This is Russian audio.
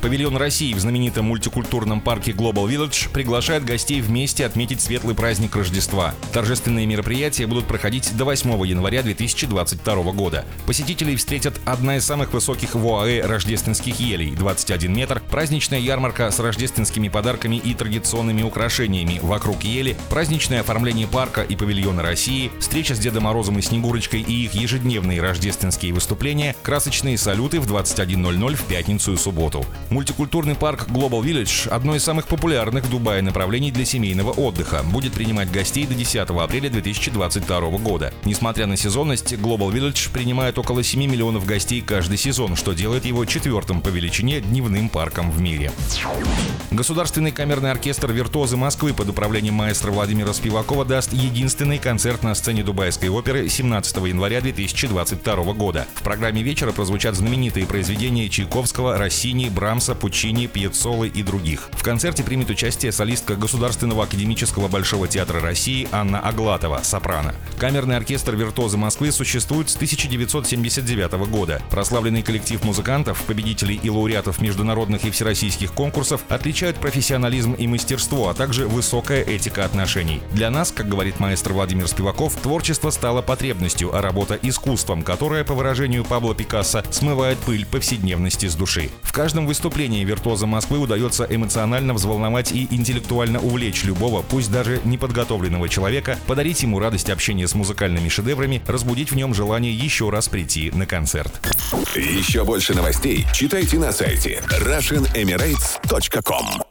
Павильон России в знаменитом мультикультурном парке Global Village приглашает гостей вместе отметить светлый праздник Рождества. Торжественные мероприятия будут проходить до 8 января 2022 года. Посетителей встретят одна из самых высоких в ОАЭ рождественских елей – 21 метр, праздничная ярмарка с рождественскими подарками и традиционными украшениями вокруг ели, праздничное оформление парка и павильона России, встреча с Дедом Морозом и Снегурочкой и их ежедневные рождественские выступления, красочные салюты в 21.00 в пятницу и субботу. Мультикультурный парк Global Village – одно из самых популярных в Дубае направлений для семейного отдыха. Будет принимать гостей до 10 апреля 2022 года. Несмотря на сезонность, Global Village принимает около 7 миллионов гостей каждый сезон, что делает его четвертым по величине дневным парком в мире. Государственный камерный оркестр «Виртуозы Москвы» под управлением маэстро Владимира Спивакова даст единственный концерт на сцене Дубайской оперы 17 января 2022 года. В программе вечера прозвучат знаменитые произведения Чайковского, Россини, Брам Брамса, Пучини, Пьецолы и других. В концерте примет участие солистка Государственного академического Большого театра России Анна Аглатова, сопрано. Камерный оркестр «Виртуозы Москвы» существует с 1979 года. Прославленный коллектив музыкантов, победителей и лауреатов международных и всероссийских конкурсов отличают профессионализм и мастерство, а также высокая этика отношений. Для нас, как говорит маэстро Владимир Спиваков, творчество стало потребностью, а работа – искусством, которое, по выражению Пабло Пикассо, смывает пыль повседневности с души. В каждом выступлении выступлении виртуоза Москвы удается эмоционально взволновать и интеллектуально увлечь любого, пусть даже неподготовленного человека, подарить ему радость общения с музыкальными шедеврами, разбудить в нем желание еще раз прийти на концерт. Еще больше новостей читайте на сайте RussianEmirates.com